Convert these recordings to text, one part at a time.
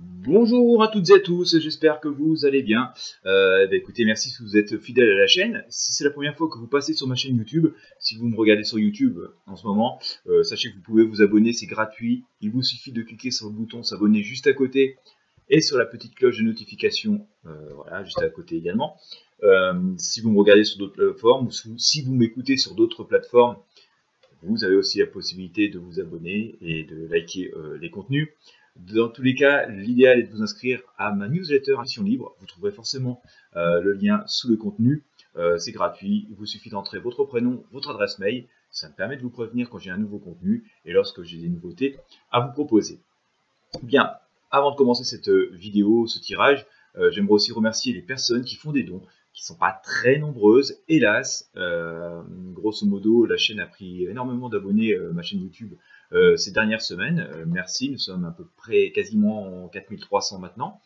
Bonjour à toutes et à tous, j'espère que vous allez bien. Euh, bah, écoutez, merci si vous êtes fidèle à la chaîne. Si c'est la première fois que vous passez sur ma chaîne YouTube, si vous me regardez sur YouTube en ce moment, euh, sachez que vous pouvez vous abonner, c'est gratuit. Il vous suffit de cliquer sur le bouton s'abonner juste à côté et sur la petite cloche de notification, euh, voilà, juste à côté également. Euh, si vous me regardez sur d'autres plateformes ou si vous m'écoutez sur d'autres plateformes, vous avez aussi la possibilité de vous abonner et de liker euh, les contenus. Dans tous les cas, l'idéal est de vous inscrire à ma newsletter Action Libre. Vous trouverez forcément le lien sous le contenu. c'est gratuit. Il vous suffit d'entrer votre prénom, votre adresse mail. Ça me permet de vous prévenir quand j'ai un nouveau contenu et lorsque j'ai des nouveautés à vous proposer. Bien, avant de commencer cette euh, vidéo, ce tirage, euh, j'aimerais aussi remercier les personnes qui font des dons, qui ne sont pas très nombreuses, hélas. Euh, grosso modo, la chaîne a pris énormément d'abonnés, ma chaîne YouTube, ces dernières semaines. merci, nous sommes à peu près quasiment en 4300 maintenant.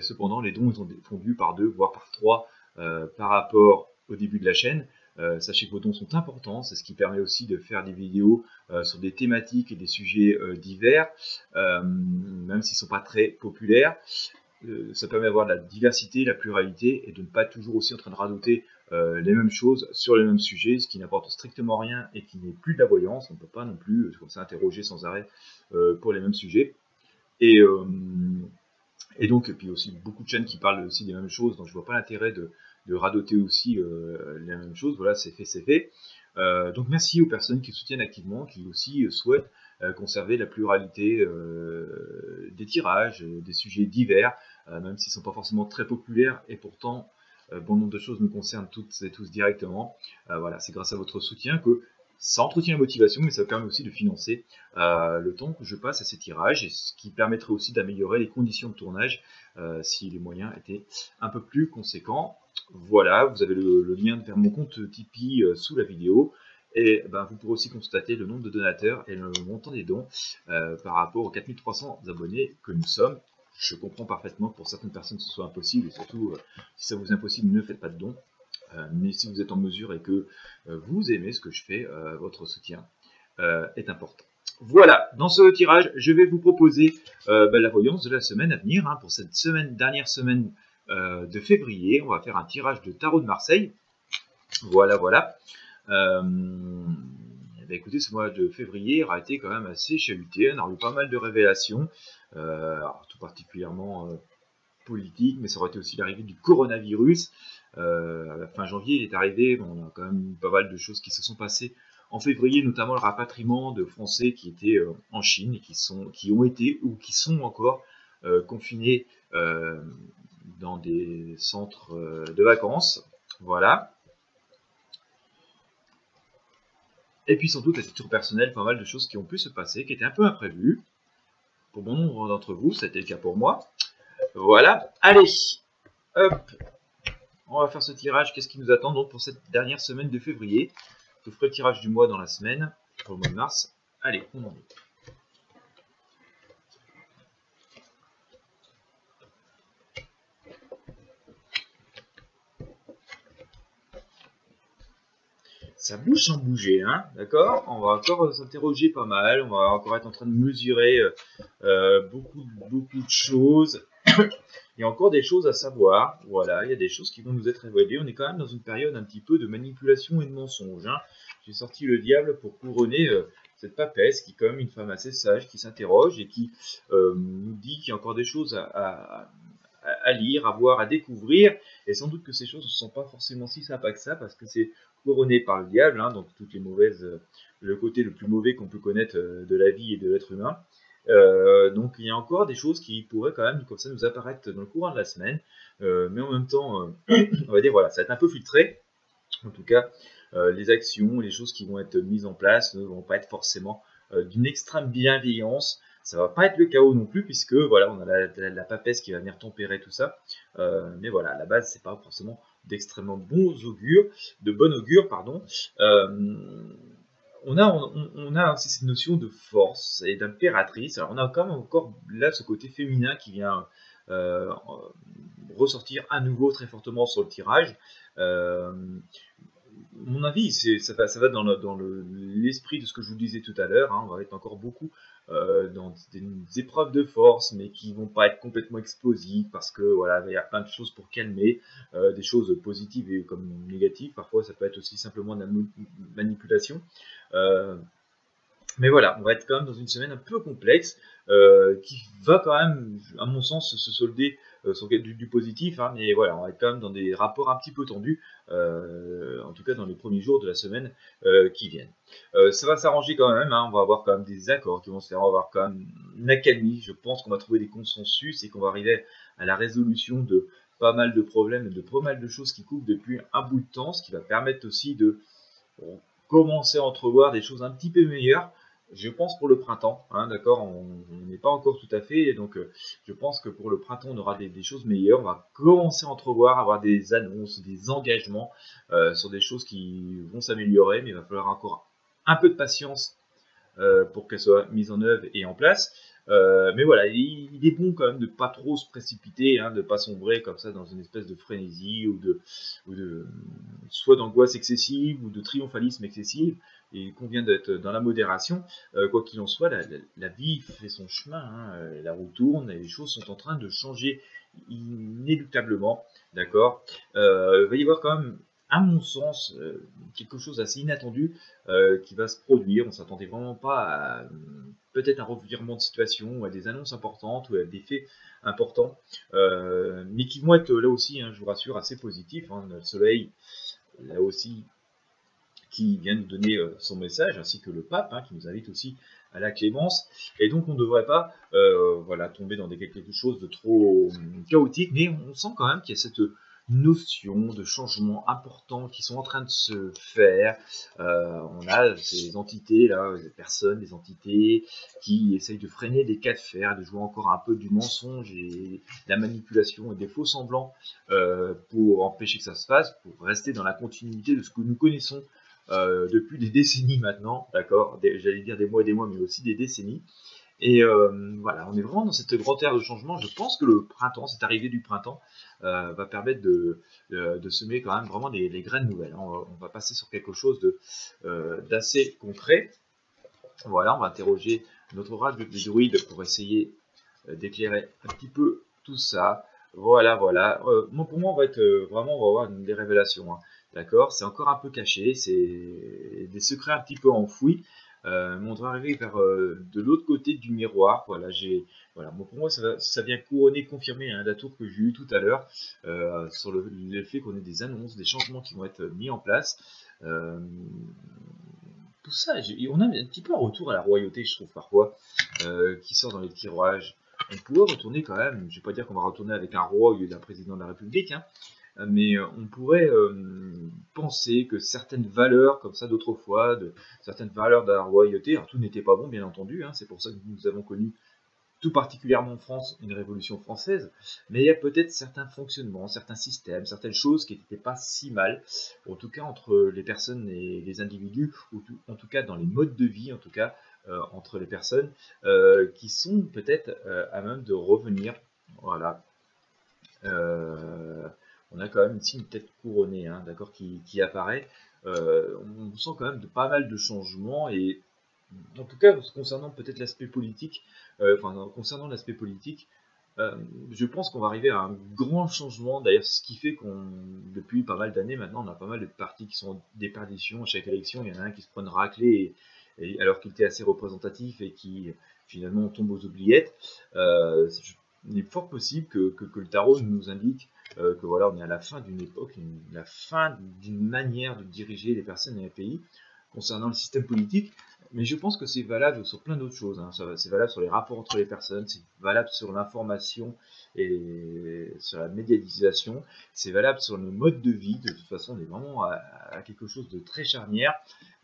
cependant, les dons sont fondus par deux, voire par trois par rapport au début de la chaîne. Euh, sachez que vos dons sont importants, c'est ce qui permet aussi de faire des vidéos euh, sur des thématiques et des sujets euh, divers, même s'ils ne sont pas très populaires. Ça permet d'avoir de la diversité, la pluralité, et de ne pas toujours aussi en train de radoter les mêmes choses sur les mêmes sujets, ce qui n'apporte strictement rien et qui n'est plus de la voyance. On ne peut pas non plus comme ça interroger sans arrêt pour les mêmes sujets. Et, et donc, puis aussi beaucoup de chaînes qui parlent aussi des mêmes choses, donc je ne vois pas l'intérêt de, de radoter aussi euh, la même chose. Voilà, c'est fait, c'est fait. Euh, donc merci aux personnes qui soutiennent activement, qui aussi souhaitent euh, conserver la pluralité des tirages, des sujets divers, même s'ils ne sont pas forcément très populaires, et pourtant bon nombre de choses nous concernent toutes et tous directement. voilà, c'est grâce à votre soutien que ça entretient la motivation, mais ça permet aussi de financer le temps que je passe à ces tirages, et ce qui permettrait aussi d'améliorer les conditions de tournage si les moyens étaient un peu plus conséquents. Voilà, vous avez le, lien vers mon compte Tipeee euh, sous la vidéo. Et ben, vous pourrez aussi constater le nombre de donateurs et le montant des dons euh, par rapport aux 4300 abonnés que nous sommes. Je comprends parfaitement que pour certaines personnes ce soit impossible, et surtout euh, si ça vous est impossible, ne faites pas de dons. mais si vous êtes en mesure et que vous aimez ce que je fais, votre soutien est important. Voilà, dans ce tirage, je vais vous proposer ben, la voyance de la semaine à venir, hein, pour cette semaine, dernière semaine euh, de février. On va faire un tirage de tarot de Marseille. Voilà, voilà. Euh, eh ben, écoutez, ce mois de février aura été quand même assez chahuté. On a eu pas mal de révélations, euh, tout particulièrement politiques, mais ça aurait été aussi l'arrivée du coronavirus. fin janvier, il est arrivé, on a quand même pas mal de choses qui se sont passées en février, notamment le rapatriement de Français qui étaient en Chine et qui, ont été ou qui sont encore confinés dans des centres euh, de vacances. Voilà. Et puis sans doute à titre personnel, pas mal de choses qui ont pu se passer, qui étaient un peu imprévues. Pour bon nombre d'entre vous, c'était le cas pour moi. Voilà. Allez, hop. On va faire ce tirage. Qu'est-ce qui nous attend donc pour cette dernière semaine de février? Je ferai le tirage du mois dans la semaine, pour le mois de mars. Allez, on en est. ça bouge sans bouger, hein, d'accord? On va encore s'interroger pas mal, on va encore être en train de mesurer euh, euh, beaucoup, beaucoup de choses. il y a encore des choses à savoir, voilà, il y a des choses qui vont nous être révélées. On est quand même dans une période un petit peu de manipulation et de mensonge. Hein. J'ai sorti le diable pour couronner euh, cette papesse qui est quand même une femme assez sage, qui s'interroge et qui nous dit qu'il y a encore des choses à, à lire, à voir, à découvrir. Et sans doute que ces choses ne sont pas forcément si sympas que ça, parce que c'est couronné par le diable, hein, donc toutes les mauvaises, euh, le côté le plus mauvais qu'on peut connaître euh, de la vie et de l'être humain. Euh, donc il y a encore des choses qui pourraient quand même comme ça nous apparaître dans le courant de la semaine, mais en même temps, on va dire voilà, ça va être un peu filtré. En tout cas, les actions, les choses qui vont être mises en place ne vont pas être forcément d'une extrême bienveillance. Ça va pas être le chaos non plus, puisque voilà, on a la, papesse qui va venir tempérer tout ça. mais voilà, à la base, c'est pas forcément d'extrêmement bons augures, de bon augure, pardon. Euh, on a, on, a aussi cette notion de force et d'impératrice. Alors on a quand même encore là ce côté féminin qui vient euh, ressortir à nouveau très fortement sur le tirage. Euh, mon avis, ça va, dans l'esprit de ce que je vous disais tout à l'heure. Hein. on va être encore beaucoup euh, dans des, épreuves de force, mais qui vont pas être complètement explosives parce que voilà, il y a plein de choses pour calmer, euh, des choses positives et comme négatives. Parfois, ça peut être aussi simplement de la manipulation. Euh, mais voilà, on va être quand même dans une semaine un peu complexe, qui va quand même, à mon sens, se solder sur du, positif, hein, mais voilà, on va être quand même dans des rapports un petit peu tendus, en tout cas dans les premiers jours de la semaine qui viennent. Euh, ça va s'arranger quand même, hein. on va avoir quand même des accords qui vont se faire, on va avoir quand même une accalmie, je pense qu'on va trouver des consensus et qu'on va arriver à la résolution de pas mal de problèmes de pas mal de choses qui coupent depuis un bout de temps, ce qui va permettre aussi de commencer à entrevoir des choses un petit peu meilleures. Je pense pour le printemps, hein, d'accord, on n'est pas encore tout à fait, donc euh, je pense que pour le printemps on aura des, choses meilleures, on va commencer à entrevoir, avoir des annonces, des engagements euh, sur des choses qui vont s'améliorer, mais il va falloir encore un peu de patience euh, pour qu'elle soit mise en œuvre et en place. Mais voilà, il, est bon quand même de pas trop se précipiter, hein, de pas sombrer comme ça dans une espèce de frénésie ou de, ou de soit d'angoisse excessive ou de triomphalisme excessif. Il convient d'être dans la modération. Euh, quoi qu'il en soit, la, vie fait son chemin, hein, la roue tourne les choses sont en train de changer inéluctablement. D'accord? Il va y avoir quand même à mon sens, euh, quelque chose d'assez inattendu euh, qui va se produire. On s'attendait vraiment pas à peut-être un revirement de situation ou à des annonces importantes ou à des faits importants, euh, mais qui vont être là aussi, hein, je vous rassure, assez positifs. Hein. Le soleil, là aussi, qui vient nous donner son message, ainsi que le pape, hein, qui nous invite aussi à la clémence. Et donc on ne devrait pas voilà, tomber dans des, quelque chose de trop chaotique, mais on sent quand même qu'il y a cette notions de changements importants qui sont en train de se faire. Euh, on a ces entités là, des personnes, des entités qui essayent de freiner des cas de fer, de jouer encore un peu du mensonge et de la manipulation et des faux semblants euh, pour empêcher que ça se fasse, pour rester dans la continuité de ce que nous connaissons euh, depuis des décennies maintenant, d'accord J'allais dire des mois et des mois, mais aussi des décennies. Et euh, voilà, on est vraiment dans cette grande ère de changement. Je pense que le printemps, cette arrivée du printemps, euh, va permettre de, semer quand même vraiment des, graines nouvelles. On, va passer sur quelque chose d'assez concret. Voilà, on va interroger notre oracle de druide pour essayer d'éclairer un petit peu tout ça. Voilà, voilà. pour moi, on va être vraiment, on va avoir des révélations. Hein. D'accord C'est encore un peu caché, c'est des secrets un petit peu enfouis. Euh, on doit arriver vers euh, de l'autre côté du miroir. Voilà, j'ai, voilà, pour moi, ça, vient couronner, confirmer hein, la tour que j'ai eue tout à l'heure euh, sur le, fait qu'on ait des annonces, des changements qui vont être mis en place. tout ça, on a un petit peu un retour à la royauté, je trouve parfois, qui sort dans les tirages. On pourrait retourner quand même, je vais pas dire qu'on va retourner avec un roi au lieu d'un président de la République, hein, mais euh, on pourrait euh, penser que certaines valeurs, comme ça d'autrefois, de certaines valeurs de la royauté, alors tout n'était pas bon bien entendu, hein, c'est pour ça que nous avons connu tout particulièrement en France, une révolution française, mais il y a peut-être certains fonctionnements, certains systèmes, certaines choses qui n'étaient pas si mal, en tout cas entre les personnes et les individus, ou en tout cas dans les modes de vie, en tout cas euh, entre les personnes, qui sont peut-être à même de revenir, voilà, on a quand même ici une tête couronnée, hein, d'accord, qui, apparaît. Euh, on sent quand même pas mal de changements et en tout cas concernant peut-être l'aspect politique, euh, enfin concernant l'aspect politique, euh, je pense qu'on va arriver à un grand changement. D'ailleurs, ce qui fait qu'on, depuis pas mal d'années maintenant, on a pas mal de partis qui sont en déperdition. À chaque élection, il y en a un qui se prend une raclée, et, alors qu'il était assez représentatif et qui finalement tombe aux oubliettes. Il est fort possible que, le tarot nous indique euh, que voilà, on est à la fin d'une époque, la fin d'une manière de diriger les personnes et les pays concernant le système politique. Mais je pense que c'est valable sur plein d'autres choses. Hein. C'est valable sur les rapports entre les personnes, c'est valable sur l'information et sur la médiatisation, c'est valable sur le mode de vie. De toute façon, on est vraiment à, quelque chose de très charnière.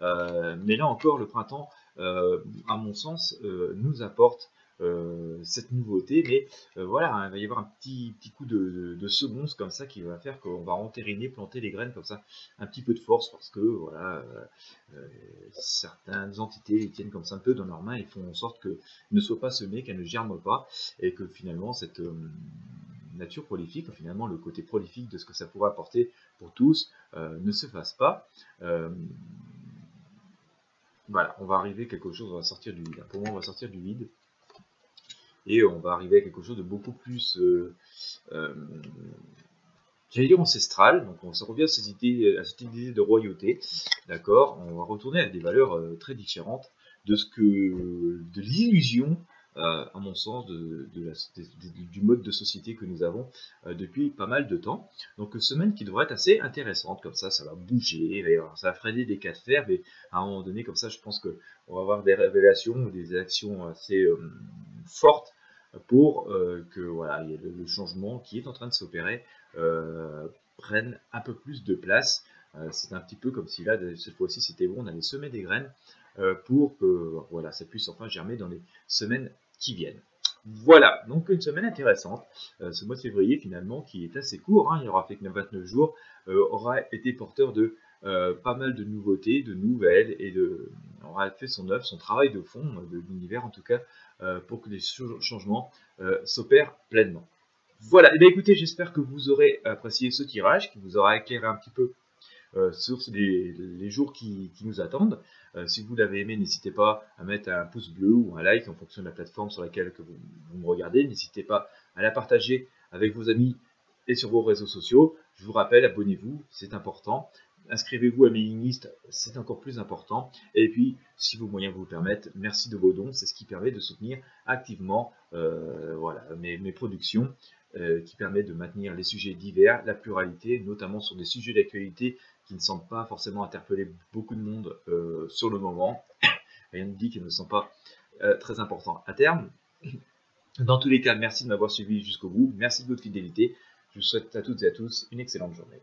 Euh, mais là encore, le printemps, euh, à mon sens, nous apporte euh, cette nouveauté, mais euh, voilà, hein, il va y avoir un petit, petit coup de, de, comme ça qui va faire qu'on va entériner, planter les graines comme ça, un petit peu de force parce que voilà, euh, certaines entités tiennent comme ça un peu dans leurs mains et font en sorte que ne soit pas semé, qu'elles ne germent pas et que finalement cette nature prolifique, finalement le côté prolifique de ce que ça pourrait apporter pour tous, ne se fasse pas. voilà, on va arriver quelque chose, on va sortir du vide. Pour moi, on va sortir du vide et on va arriver à quelque chose de beaucoup plus j'allais dire ancestral, donc on revient à, cette idée de royauté, d'accord? On va retourner à des valeurs euh, très différentes de ce que, de l'illusion, euh, à mon sens, du mode de société que nous avons euh, depuis pas mal de temps. Donc une semaine qui devrait être assez intéressante, comme ça, ça va bouger, ça va freiner des cas de fer, mais à un moment donné, comme ça, je pense qu'on va avoir des révélations ou des actions assez fortes pour que voilà, le changement qui est en train de s'opérer euh, prennent un peu plus de place. Euh, c'est un petit peu comme si là, cette fois-ci, c'était bon, on allait semer des graines euh, pour que voilà, ça puisse enfin germer dans les semaines qui viennent. Voilà, donc une semaine intéressante. ce mois de février, finalement, qui est assez court, hein, il aura fait que 29 jours, aura été porteur de pas mal de nouveautés, de nouvelles, et de, aura fait son œuvre, son travail de fond, de l'univers en tout cas, pour que les changements s'opèrent pleinement. Voilà, et eh bien écoutez, j'espère que vous aurez apprécié ce tirage, qui vous aura éclairé un petit peu euh, sur les, jours qui, nous attendent. Euh, si vous l'avez aimé, n'hésitez pas à mettre un pouce bleu ou un like en fonction de la plateforme sur laquelle vous, me regardez. N'hésitez pas à la partager avec vos amis et sur vos réseaux sociaux. Je vous rappelle, abonnez-vous, c'est important. Inscrivez-vous à mes listes, c'est encore plus important. Et puis, si vos moyens vous le permettent, merci de vos dons, c'est ce qui permet de soutenir activement euh, mes, productions. Euh, qui permet de maintenir les sujets divers, la pluralité, notamment sur des sujets d'actualité qui ne semblent pas forcément interpeller beaucoup de monde euh, sur le moment. Rien ne dit qu'ils ne sont pas très importants à terme. Dans tous les cas, merci de m'avoir suivi jusqu'au bout. Merci de votre fidélité. Je vous souhaite à toutes et à tous une excellente journée.